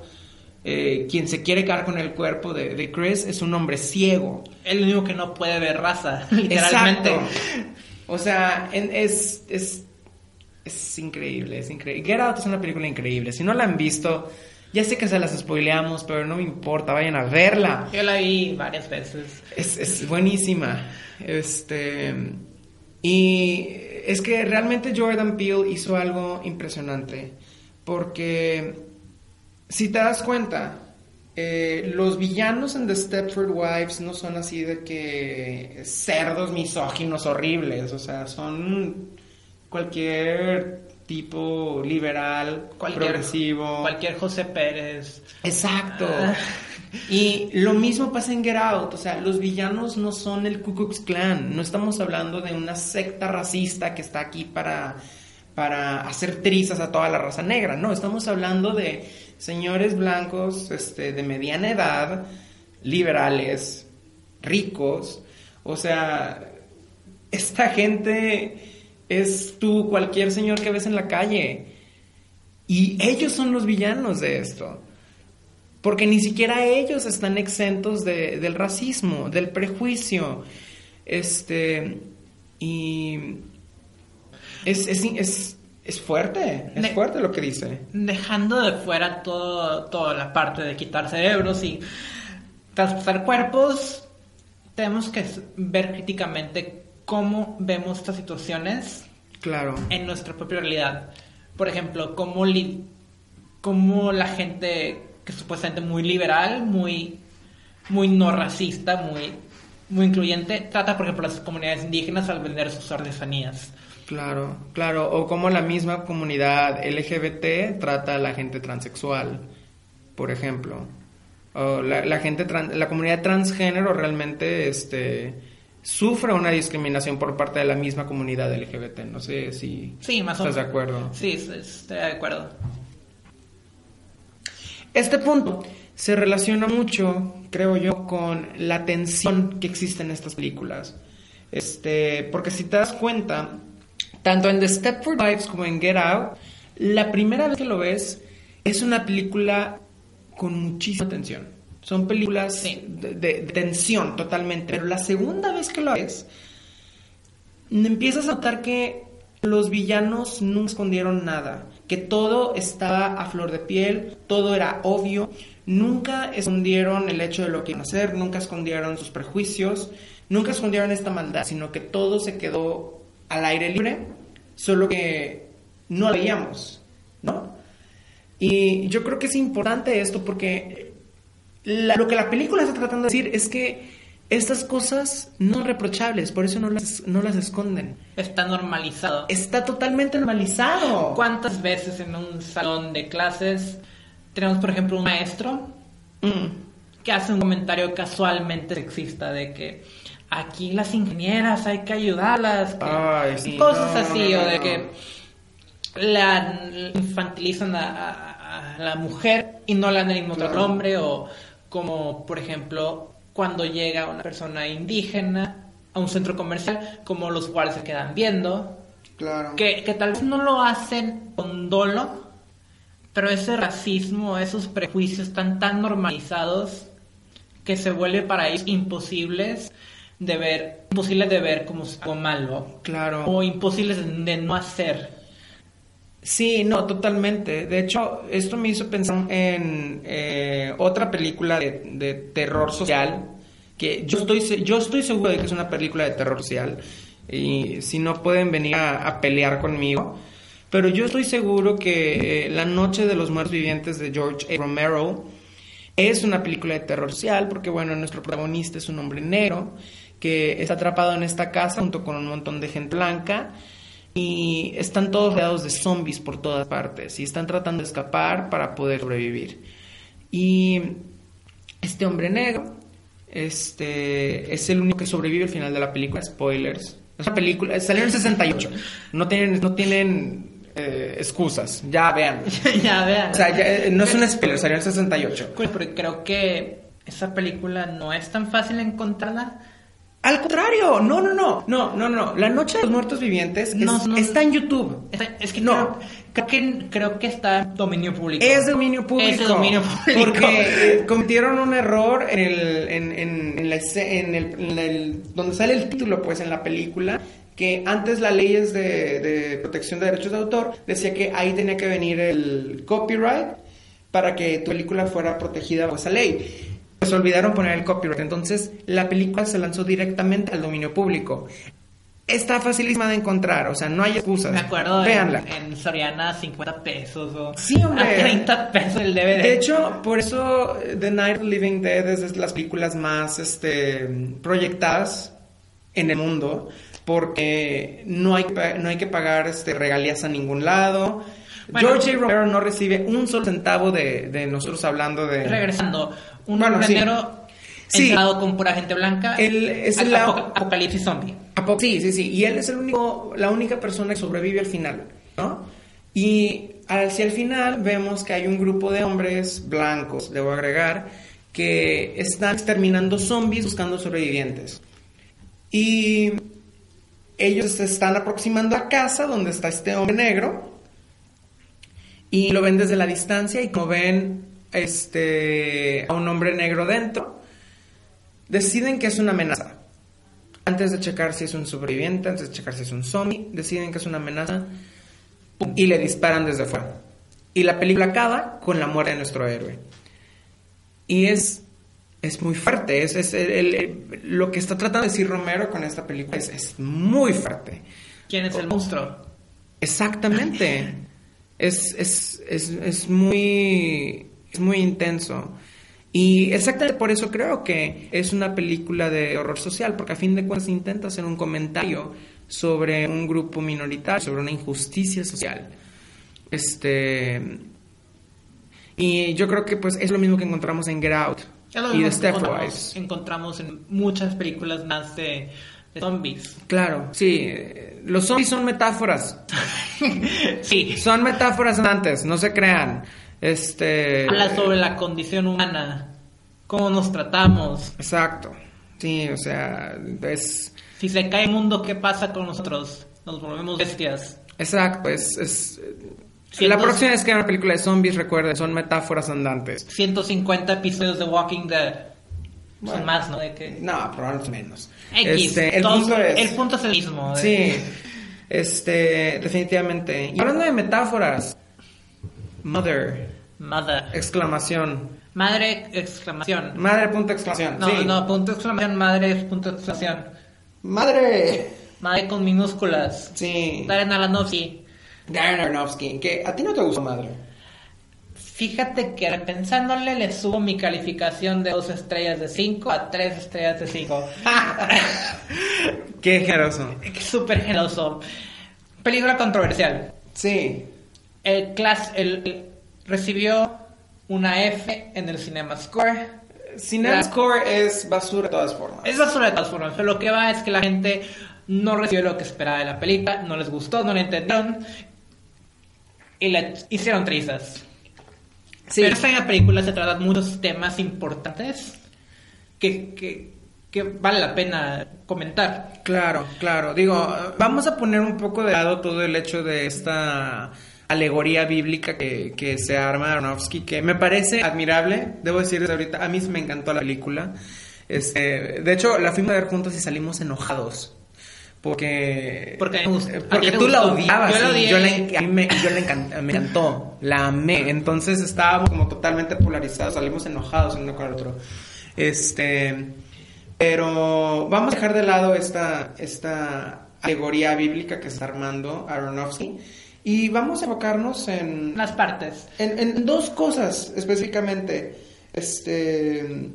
eh, quien se quiere quedar con el cuerpo de, de, Chris es un hombre ciego. El único que no puede ver raza, literalmente. Exacto. O sea, en, es, es es increíble, es increíble. Get Out es una película increíble. Si no la han visto, ya sé que se las spoileamos, pero no me importa, vayan a verla. Yo la vi varias veces. Es, es buenísima. Este. Y es que realmente Jordan Peele hizo algo impresionante. Porque si te das cuenta, eh, los villanos en The Stepford Wives no son así de que cerdos misóginos horribles. O sea, son cualquier tipo liberal, cualquier, progresivo. Cualquier José Pérez. Exacto. Ah. Y lo mismo pasa en Get Out, o sea, los villanos no son el Ku Klux Klan, no estamos hablando de una secta racista que está aquí para, para hacer trizas a toda la raza negra, no, estamos hablando de señores blancos este, de mediana edad, liberales, ricos, o sea, esta gente es tú, cualquier señor que ves en la calle. Y ellos son los villanos de esto. Porque ni siquiera ellos están exentos de, del racismo, del prejuicio. Este. Y. Es, es, es, es fuerte, es de, fuerte lo que dice. Dejando de fuera todo, toda la parte de quitar cerebros y traspasar cuerpos, tenemos que ver críticamente cómo vemos estas situaciones claro. en nuestra propia realidad. Por ejemplo, cómo, li cómo la gente que es supuestamente muy liberal, muy, muy no racista, muy, muy incluyente, trata, por ejemplo, a las comunidades indígenas al vender sus artesanías. Claro, claro. O como la misma comunidad LGBT trata a la gente transexual, por ejemplo. O la, la gente, trans, la comunidad transgénero realmente, este sufre una discriminación por parte de la misma comunidad LGBT. No sé si sí, más estás de acuerdo. Sí, estoy de acuerdo. Este punto se relaciona mucho, creo yo, con la tensión que existe en estas películas. Este, porque si te das cuenta, tanto en The Stepford Wives como en Get Out, la primera vez que lo ves es una película con muchísima tensión. Son películas Sí. de, de- de tensión totalmente. Pero la segunda vez que lo ves, empiezas a notar que los villanos nunca escondieron nada. Que todo estaba a flor de piel, todo era obvio. Nunca escondieron el hecho de lo que iban a hacer, nunca escondieron sus prejuicios, nunca escondieron esta maldad, sino que todo se quedó al aire libre, solo que no lo veíamos, ¿no? Y yo creo que es importante esto porque la- lo que la película está tratando de decir es que estas cosas no son reprochables, por eso no las, no las esconden. Está normalizado. Está totalmente normalizado. ¿Cuántas veces en un salón de clases tenemos, por ejemplo, un maestro Mm, que hace un comentario casualmente sexista de que aquí las ingenieras hay que ayudarlas, que- Ay, sí, cosas no, así, no, o de que la infantilizan a, a- a la mujer y no le dan el mismo Claro. hombre, o como por ejemplo cuando llega una persona indígena a un centro comercial, como los guardias se quedan viendo, Claro. que, que tal vez no lo hacen con dolo, pero ese racismo, esos prejuicios están tan normalizados que se vuelve para ellos imposibles de ver, imposibles de ver como algo malo, Claro. o imposibles de, de no hacer. Sí, no, totalmente. De hecho, esto me hizo pensar en eh, otra película de, de terror social, que yo estoy, yo estoy seguro de que es una película de terror social, y si no pueden venir a, a pelear conmigo, pero yo estoy seguro que eh, La Noche de los Muertos Vivientes de George A. Romero es una película de terror social, porque bueno, nuestro protagonista es un hombre negro que está atrapado en esta casa junto con un montón de gente blanca y están todos rodeados de zombies por todas partes y están tratando de escapar para poder sobrevivir. Y este hombre negro este, es el único que sobrevive al final de la película. Spoilers. Es una película, salió en el 68. No tienen, no tienen eh, excusas. Ya vean. ya vean. O sea, ya, eh, no es un spoiler, salió en el 68. Porque creo que esa película no es tan fácil encontrarla. Al contrario, no, no, no, no, no, no. La Noche de los Muertos Vivientes es- No, no. está en YouTube. Es, es que No. creo, creo que creo que está en dominio público. Es dominio público. Es dominio público. Porque cometieron un error en el, en, en, en la en el, en el- donde sale el título, pues, en la película, que antes las leyes de, de protección de derechos de autor decía que ahí tenía que venir el copyright para que tu película fuera protegida por esa ley. Pues olvidaron poner el copyright, entonces la película se lanzó directamente al dominio público. Está facilísima de encontrar, o sea, no hay excusas. Me acuerdo en, Véanla. en Soriana 50 pesos o Sí, hombre. a 30 pesos el DVD. De hecho, por eso eh, The Night Living Dead es de las películas más este, proyectadas en el mundo, porque no hay, no hay que pagar este, regalías a ningún lado. Bueno. George A. Romero no recibe un solo centavo de, de nosotros hablando de... regresando, un Bueno, hombre sí. negro Sí. entrado con pura gente blanca. Él es la- apo- apocalipsis zombie. Apo- Sí, sí, sí. Y él es el único, la única persona que sobrevive al final, ¿no? Y hacia el final vemos que hay un grupo de hombres blancos, debo agregar, que están exterminando zombies buscando sobrevivientes. Y ellos se están aproximando a casa donde está este hombre negro y lo ven desde la distancia y como ven este a un hombre negro dentro, deciden que es una amenaza. Antes de checar si es un sobreviviente, antes de checar si es un zombie, deciden que es una amenaza y le disparan desde fuera. Y la película acaba con la muerte de nuestro héroe. Y es, es muy fuerte. Es, es el- el- lo que está tratando de decir Romero con esta película es, es muy fuerte. ¿Quién es el monstruo? Exactamente. Es, es, es, es muy, es muy intenso. Y exactamente por eso creo que es una película de horror social, porque a fin de cuentas intenta hacer un comentario sobre un grupo minoritario, sobre una injusticia social. Este. Y yo creo que pues es lo mismo que encontramos en Get Out Es lo y mismo que encontramos, Stepwise. encontramos en muchas películas más de zombies. Claro, sí. Los zombies son metáforas. sí. Son metáforas antes, no se crean. Este. Habla sobre la condición humana, cómo nos tratamos. Exacto. Sí, o sea, es. Si se cae el mundo, ¿qué pasa con nosotros? Nos volvemos bestias. Exacto, es. es La próxima vez que haya una película de zombies, recuerden, son metáforas andantes. 150 episodios de Walking Dead. Bueno. Son más, ¿no? De que... No, probablemente menos. X, Este, el, todos- punto es, el punto es el mismo. de- Sí, este, definitivamente. Y hablando de metáforas, mother, Mother. exclamación. Madre, exclamación. Madre, punto, exclamación. No, sí. no, punto exclamación, madre, punto exclamación. Madre. Madre con minúsculas. Sí. Darren Aronofsky. Darren Aronofsky, que a ti no te gustó madre. Fíjate que pensándole le subo mi calificación de 2 estrellas de 5 a 3 estrellas de 5. Qué generoso. Súper generoso. Película controversial. Sí. El class, el, el- recibió una F en el Cinema Score. Cinema La- Score es basura de todas formas. Es basura de todas formas, pero lo que va es que la gente no recibió lo que esperaba de la película, no les gustó, no la entendieron y la hicieron trizas. Sí. Pero esta película se tratan muchos temas importantes que, que, que vale la pena comentar. Claro, claro. Digo, vamos a poner un poco de lado todo el hecho de esta alegoría bíblica que, que se arma Aronofsky, que me parece admirable. Debo decir desde ahorita, a mí me encantó la película. Este, de hecho, la fuimos a ver juntos y salimos enojados. Porque, Porque eh, porque tú la odiabas Yo la odié. yo la, a mí me, yo la encan- me encantó, la amé. Entonces estábamos como totalmente polarizados, salimos enojados uno con el otro. Este, pero vamos a dejar de lado esta, esta alegoría bíblica que está armando Aronofsky y vamos a enfocarnos en, Las partes. en, en dos cosas específicamente. Este,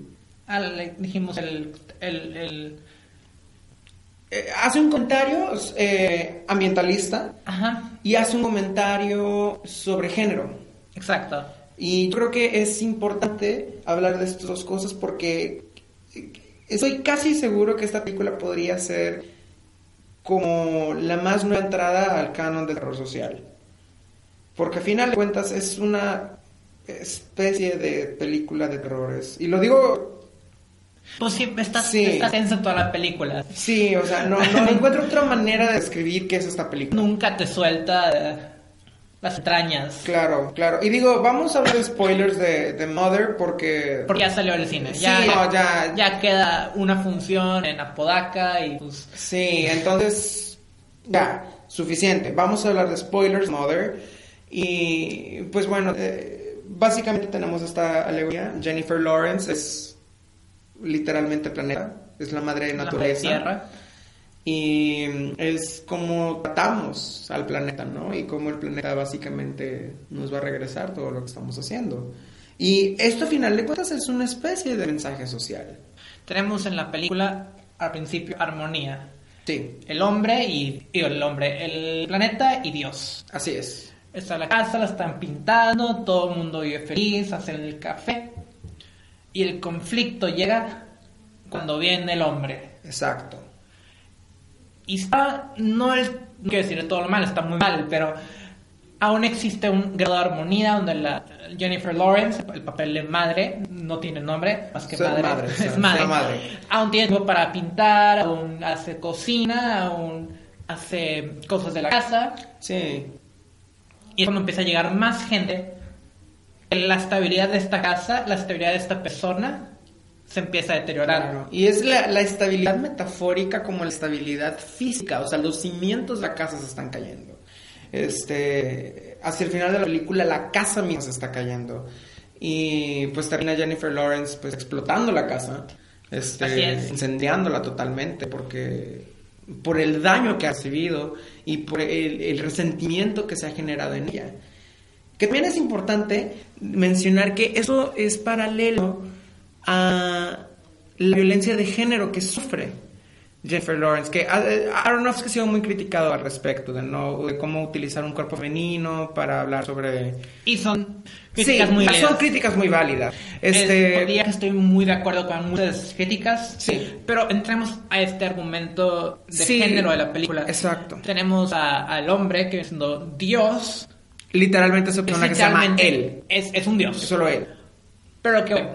Ah, le dijimos el, el, el- eh, hace un comentario eh, ambientalista Ajá, y hace un comentario sobre género. exacto. Y yo creo que es importante hablar de estas dos cosas porque estoy casi seguro que esta película podría ser como la más nueva entrada al canon del terror social. Porque a final de cuentas es una especie de película de terrores. Y lo digo, Pues sí, está, Sí. está tensa toda la película. sí, o sea, no, no encuentro otra manera de describir qué es esta película. Nunca te suelta eh, las entrañas. Claro, claro. Y digo, vamos a hablar de spoilers de, de Mother porque... Porque ya salió del cine. Sí, ya, no, ya- ya queda una función en Apodaca y pues. Sí, entonces, ya, suficiente. Vamos a hablar de spoilers, Mother. Y pues bueno, eh, básicamente tenemos esta alegoría. Jennifer Lawrence es literalmente planeta, es la madre de la naturaleza. Tierra. Y es como tratamos al planeta, ¿no? Y cómo el planeta básicamente nos va a regresar todo lo que estamos haciendo. Y esto, a final de cuentas, es una especie de mensaje social. Tenemos en la película al principio armonía. Sí, El hombre y, y el hombre, el planeta y Dios. así es. Está la casa, la están pintando, todo el mundo vive feliz, hacen el café. Y el conflicto llega cuando viene el hombre. Exacto. Y está, no es, no quiero decir todo lo mal, está muy mal, pero aún existe un grado de armonía donde la Jennifer Lawrence, el papel de madre, no tiene nombre, más que madre, madre, es madre. Aún tiene tiempo para pintar, aún hace cocina, aún hace cosas de la casa. Sí, Y es cuando empieza a llegar más gente, la estabilidad de esta casa, la estabilidad de esta persona, se empieza a deteriorar. Claro. Y es la, la estabilidad metafórica como la estabilidad física. O sea, los cimientos de la casa se están cayendo. Este, hacia el final de la película, la casa misma se está cayendo. Y pues termina Jennifer Lawrence pues explotando la casa. Este, es. incendiándola totalmente porque por el daño que ha recibido y por el, el resentimiento que se ha generado en ella. Que también es importante mencionar que eso es paralelo a la violencia de género que sufre Jennifer Lawrence, que eh, Aronofsky ha sido muy criticado al respecto de no de cómo utilizar un cuerpo femenino para hablar sobre Y son críticas sí, muy válidas. son críticas muy válidas. Este que estoy muy de acuerdo con muchas críticas. Sí. Pero entremos a este argumento de Sí, género de la película. exacto. Tenemos a- al hombre que es siendo Dios. Literalmente ese Es personaje se llama él, Es, es un Dios. solo él. Pero que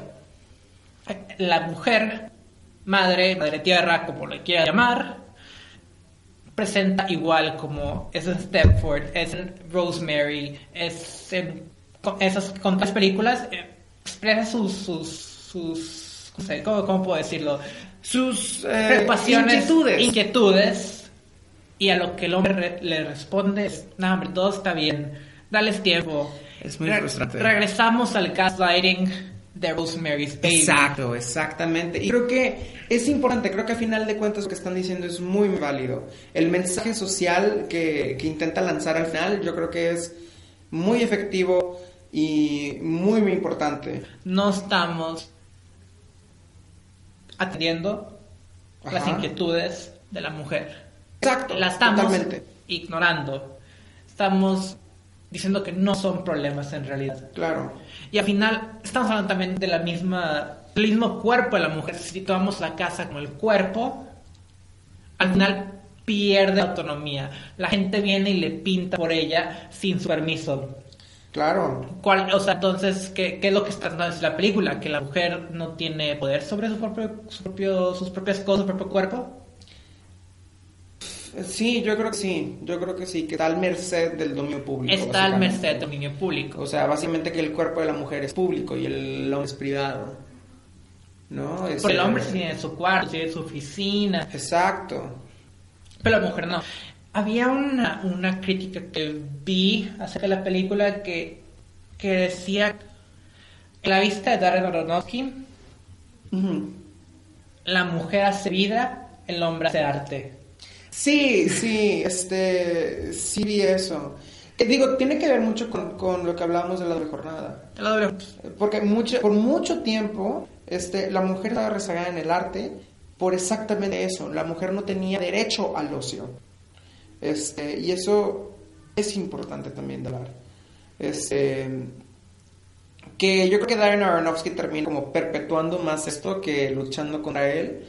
la mujer, madre, madre tierra, como le quiera llamar, presenta igual como es en Stepford, es en Rosemary, es en esas con las películas, eh, expresa sus, sus, sus no sé, ¿cómo, cómo puedo decirlo? Sus eh, preocupaciones, inquietudes. inquietudes, y a lo que el hombre re- le responde es, no, hombre, todo está bien, dales tiempo. Es muy frustrante. Regresamos al gaslighting de Rosemary's Baby. Exacto, exactamente. Y creo que es importante, creo que a final de cuentas lo que están diciendo es muy válido. El mensaje social que, que intenta lanzar al final yo creo que es muy efectivo y muy, muy importante. No estamos atendiendo las inquietudes de la mujer. Exacto, La estamos totalmente. ignorando. Estamos diciendo que no son problemas en realidad. Claro. Y al final estamos hablando también de la misma, del mismo cuerpo de la mujer. Si tomamos la casa como el cuerpo, al final pierde autonomía. La gente viene y le pinta por ella sin su permiso. Claro. ¿Cuál, o sea, entonces, ¿qué, qué es lo que está de decir la película? ¿Que la mujer no tiene poder sobre su propio, su propio- sus propias cosas, su propio cuerpo? Sí, yo creo que sí, yo creo que sí, que está al merced del dominio público. Está al merced del dominio público. O sea, básicamente que el cuerpo de la mujer es público y el hombre es privado. ¿No? Es, Porque el hombre tiene su cuarto, tiene su oficina, Exacto. pero la mujer no. Había una, una crítica que vi acerca de la película que, que decía que la vista de Darren Aronofsky, la mujer hace vida, el hombre hace arte. Sí, sí, este, sí vi eso. Eh, digo, tiene que ver mucho con, con lo que hablábamos de la doble jornada. La doble- Porque mucho, por mucho tiempo, este, la mujer estaba rezagada en el arte por exactamente eso. La mujer no tenía derecho al ocio. Este, y eso es importante también de hablar. Este, que yo creo que Darren Aronofsky termina como perpetuando más esto que luchando contra él.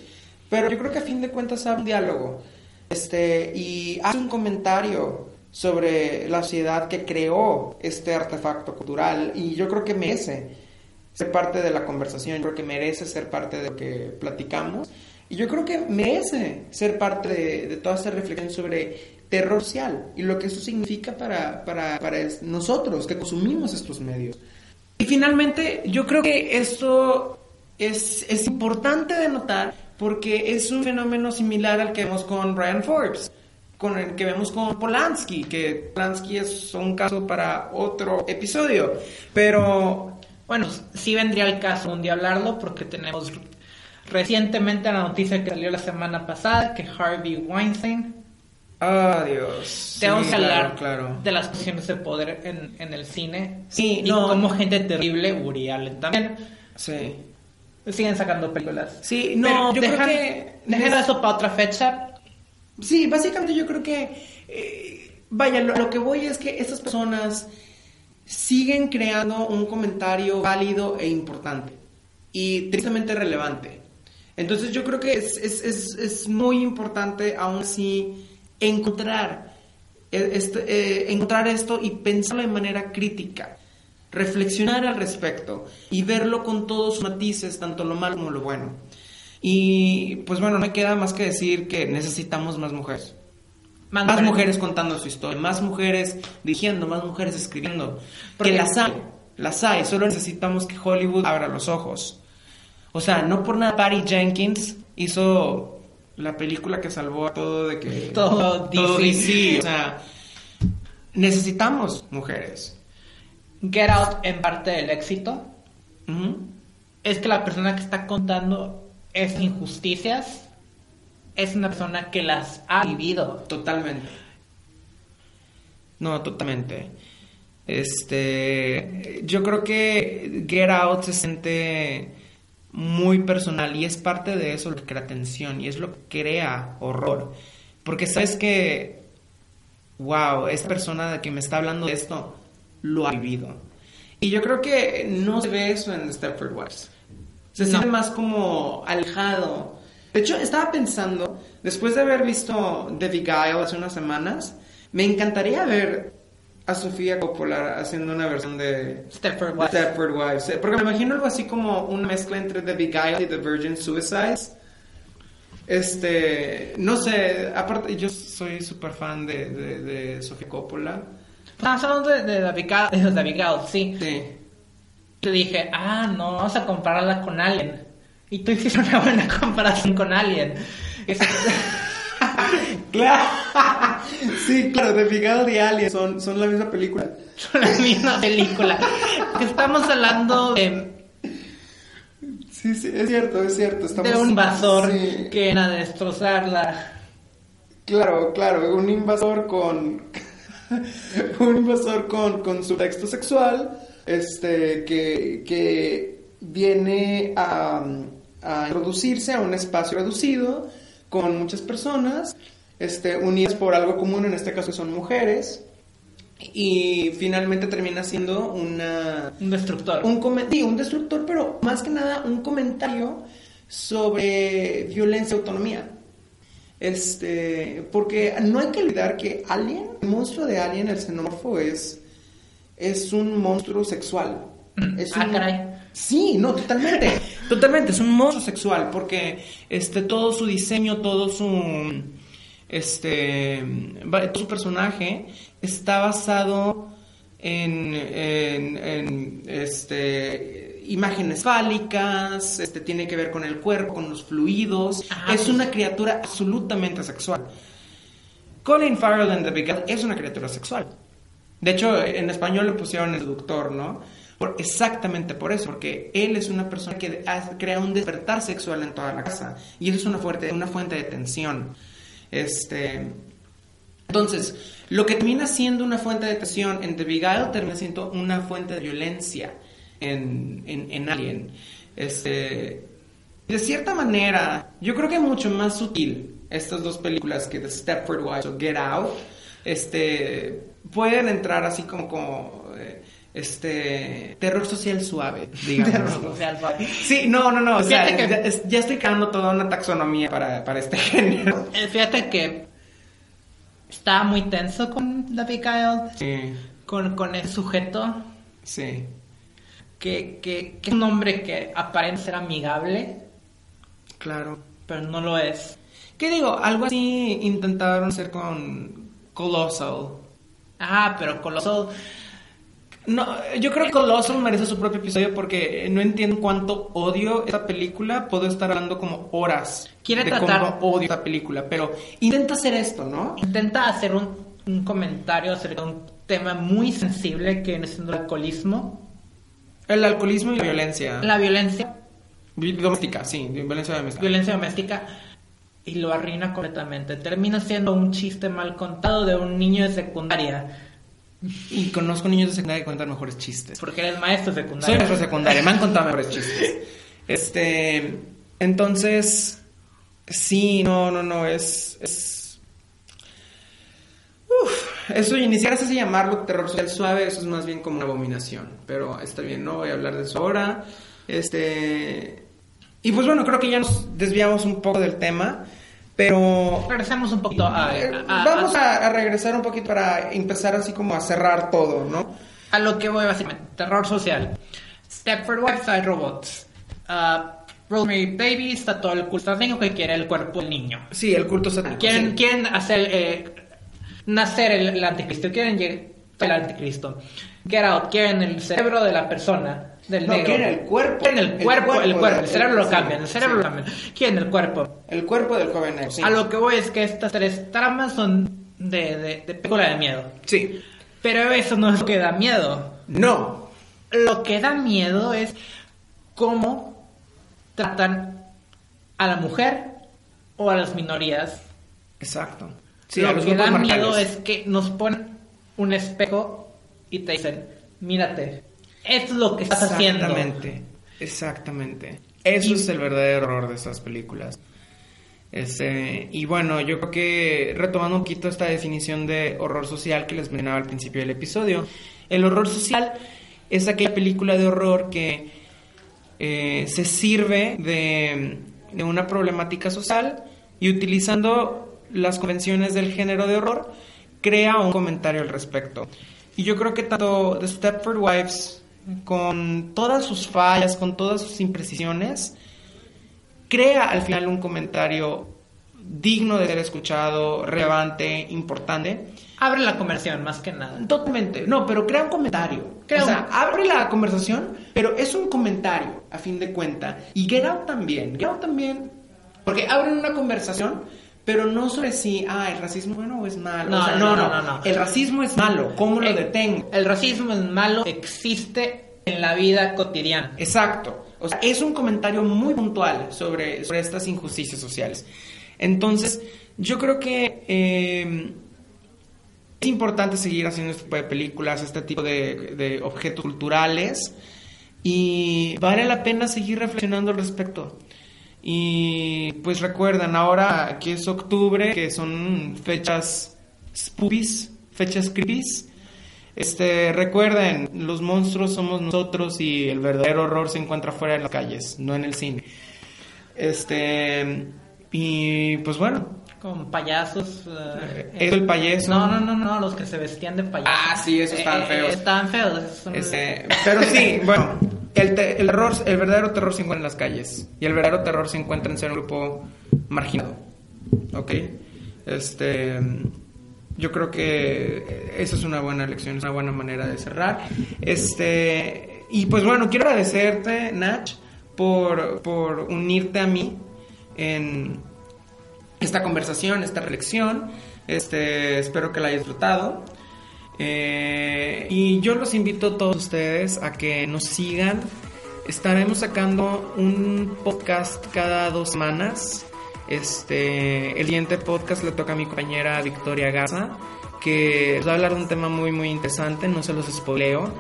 Pero yo creo que a fin de cuentas hay un diálogo. Este, y hace un comentario sobre la sociedad que creó este artefacto cultural. Y yo creo que merece ser parte de la conversación. Yo creo que merece ser parte de lo que platicamos. Y yo creo que merece ser parte de, toda esta reflexión sobre terror social y lo que eso significa para, para, para nosotros que consumimos estos medios. Y finalmente, yo creo que esto es, es importante de notar porque es un fenómeno similar al que vemos con Brian Forbes, con el que vemos con Polanski, que Polanski es un caso para otro episodio. Pero Bueno, sí vendría el caso un día hablarlo porque tenemos recientemente la noticia que salió la semana pasada que Harvey Weinstein Adiós. tenemos que hablar de las posiciones de poder en, en el cine Sí, y no. como gente terrible, Allen también Sí. Siguen sacando películas. Sí, no, yo creo que- dejen eso para otra fecha. Sí, básicamente yo creo que, eh, vaya, lo, lo que voy es que estas personas siguen creando un comentario válido e importante y tristemente relevante. Entonces yo creo que es, es, es, es muy importante aún así encontrar, eh, este, eh, encontrar esto y pensarlo de manera crítica, reflexionar al respecto y verlo con todos sus matices, tanto lo malo como lo bueno. Y pues bueno, no me queda más que decir que necesitamos más mujeres. Más Más mujeres. contando su historia, más mujeres dirigiendo, más mujeres escribiendo. Porque- Que las hay, las hay, solo necesitamos que Hollywood abra los ojos. O sea, no por nada Patty Jenkins hizo la película que salvó a todo de que... Todo DC. DC. O sea, necesitamos mujeres. Get Out en parte del éxito es que la persona que está contando esas injusticias es una persona que las ha vivido. Totalmente. No, totalmente. Este, yo creo que Get Out se siente muy personal y es parte de eso lo que crea tensión y es lo que crea horror. Porque sabes que, wow, esta persona de que me está hablando de esto lo ha vivido. Y yo creo que no se ve eso en Stepford Wives. Se No. siente más como alejado. De hecho, estaba pensando, después de haber visto The Beguile hace unas semanas, me encantaría ver a Sofía Coppola haciendo una versión de Stepford Wives. Stepford Wives. Eh, Porque me imagino algo así como una mezcla entre The Beguile y The Virgin Suicides. Este, no sé, aparte yo soy súper fan de, de, de Sofía Coppola. Estamos hablando de, de David de David Gale, sí. Sí. Te dije, ah, no, vamos a compararla con Alien. Y tú hiciste una buena comparación con Alien. Es- Claro. sí, claro, de Figado y Alien son, son la misma película. son la misma película. Estamos hablando de, Sí, sí, es cierto, es cierto. Estamos, de un invasor Sí. que era de destrozarla. Claro, claro, un invasor con un invasor con, con su texto sexual, este, que, que viene a, a introducirse a un espacio reducido con muchas personas, este, unidas por algo común, en este caso son mujeres, y finalmente termina siendo una, Un destructor. un, sí, un destructor, pero más que nada un comentario sobre violencia y autonomía. Este, porque no hay que olvidar que Alien, el monstruo de Alien, el xenomorfo, es, es un monstruo sexual. Es Ah, un- caray. Sí, no, totalmente. totalmente, es un monstruo sexual porque este, todo su diseño, todo su, este, todo su personaje está basado en, en, en, este, imágenes fálicas, este, tiene que ver con el cuerpo, con los fluidos. Ah, es pues. una criatura absolutamente sexual. Colin Farrell en The Big L es una criatura sexual. De hecho, en español le pusieron el seductor, ¿no? Por, exactamente por eso, porque él es una persona que crea un despertar sexual en toda la casa. Y eso es una fuente, una fuente de tensión. Este. Entonces, lo que termina siendo una fuente de tensión en The Beguiled termina siendo una fuente de violencia en, en, en Alien. Este, de cierta manera, yo creo que es mucho más sutil estas dos películas que The Stepford Wives o Get Out. Este, pueden entrar así como, como eh, este, terror social suave, digamos. Terror social, papi. Sí, no, no, no, o sea, que- ya, es- ya estoy creando toda una taxonomía para, para este género. Eh, Fíjate que estaba muy tenso con David Kyle, Sí, con, con el sujeto, sí, que, que, que es un hombre que aparenta ser amigable, claro. pero no lo es. ¿Qué digo? Algo así intentaron hacer con Colossal. Ah, pero Colossal... No, yo creo que Colossal merece su propio episodio porque no entiendo cuánto odio esta película. Puedo estar hablando como horas Quiere de tratar- cómo odio esta película, pero intenta hacer esto, ¿no? Intenta hacer un, un comentario acerca de un tema muy sensible que es el alcoholismo, El alcoholismo y la violencia. la violencia, Vi- Doméstica, sí, violencia doméstica. violencia doméstica, y lo arruina completamente. Termina siendo un chiste mal contado de un niño de secundaria, Y conozco niños de secundaria que cuentan mejores chistes. porque eres maestro de Soy secundaria. maestro de secundaria, me han contado mejores chistes. Este, entonces, sí, no, no, no, es, es... Uf, eso sé si llamarlo terror social suave, eso es más bien como una abominación, pero está bien, no voy a hablar de eso ahora. Este, y pues bueno, creo que ya nos desviamos un poco del tema, pero Regresemos un poquito a, eh, a- vamos a, a regresar un poquito para empezar así como a cerrar todo, ¿no? a lo que voy básicamente. Terror social. Stepford hay robots. Ah, Rosemary Baby está todo el culto satánico que quiere el cuerpo del niño. Sí, el culto satánico. Quieren, sí. quieren hacer eh, nacer el, el anticristo, quieren llegar el anticristo. Get out, quieren el cerebro de la persona, del No, negro. quieren el cuerpo. Quieren el El cuerpo, el cuerpo cuerpo, del- el cerebro lo cambian, el cerebro sí. lo cambian. Quieren el cuerpo. El cuerpo del joven negro. Sí. A lo que voy es que estas tres tramas son de, de, de película de miedo. Sí. Pero eso no es lo que da miedo. No. Lo que da miedo es cómo tratan a la mujer o a las minorías. Exacto. Sí, lo que da miedo es que nos ponen un espejo y te dicen, mírate, esto es lo que estás haciendo. Exactamente. Exactamente. Eso Y- es el verdadero horror de estas películas. Este, y bueno, yo creo que retomando un poquito esta definición de horror social que les mencionaba al principio del episodio, el horror social es aquella película de horror que eh, se sirve de, de una problemática social y utilizando las convenciones del género de horror, crea un comentario al respecto. Y yo creo que tanto The Stepford Wives, con todas sus fallas, con todas sus imprecisiones, crea al final un comentario digno de ser escuchado, relevante, importante. Abre la conversión, más que nada. Totalmente. No, pero crea un comentario. Crea o sea, un- abre la conversación, pero es un comentario, a fin de cuenta. Y Get Out también. Get Out también. Porque abren una conversación, pero no sobre si, ah, el racismo es bueno o es malo. No, O sea, no, no, no, no. El racismo es malo. ¿Cómo lo El- detengo? El racismo es malo, existe en la vida cotidiana. Exacto. O sea, es un comentario muy puntual sobre, sobre estas injusticias sociales. Entonces, yo creo que eh, es importante seguir haciendo este tipo de películas, este tipo de, de objetos culturales, y vale la pena seguir reflexionando al respecto. Y pues recuerdan, ahora que es octubre, que son fechas spoopies, fechas creepies, este, recuerden, los monstruos somos nosotros y el verdadero horror se encuentra fuera de las calles, no en el cine. Este, y pues bueno, Con payasos. eh, ¿Es el payaso? No, no, no, no, los que se vestían de payaso. Ah, sí, esos estaban feos. estaban feos. esos son- Este, pero sí, bueno, el, te- el terror, el verdadero terror se encuentra en las calles y el verdadero terror se encuentra en ser un grupo marginado, ¿ok? Este, yo creo que esa es una buena lección, es una buena manera de cerrar. Este, y pues bueno, quiero agradecerte, Nach, por, por unirte a mí en esta conversación, esta reflexión. Este, espero que la hayas disfrutado. Eh, y yo los invito a todos ustedes a que nos sigan. Estaremos sacando un podcast cada dos semanas. Este, el siguiente podcast le toca a mi compañera Victoria Garza, que va a hablar de un tema muy muy interesante, no se los spoileo,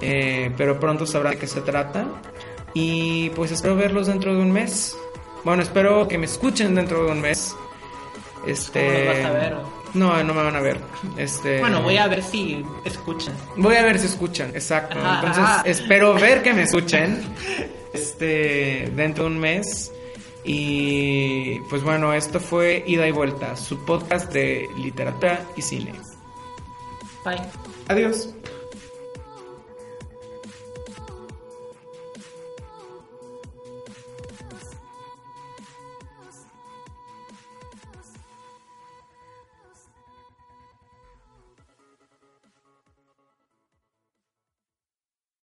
eh, pero pronto sabrán de qué se trata. Y pues espero verlos dentro de un mes. Bueno, espero que me escuchen dentro de un mes. Este, ¿Cómo los vas a ver, o? No, no me van a ver. Este, Bueno, voy a ver si escuchan. Voy a ver si escuchan, exacto. Ajá, Entonces, ajá. espero ver que me escuchen este dentro de un mes. Y pues bueno, esto fue Ida y Vuelta, su podcast de literatura y cine. Bye. Adiós.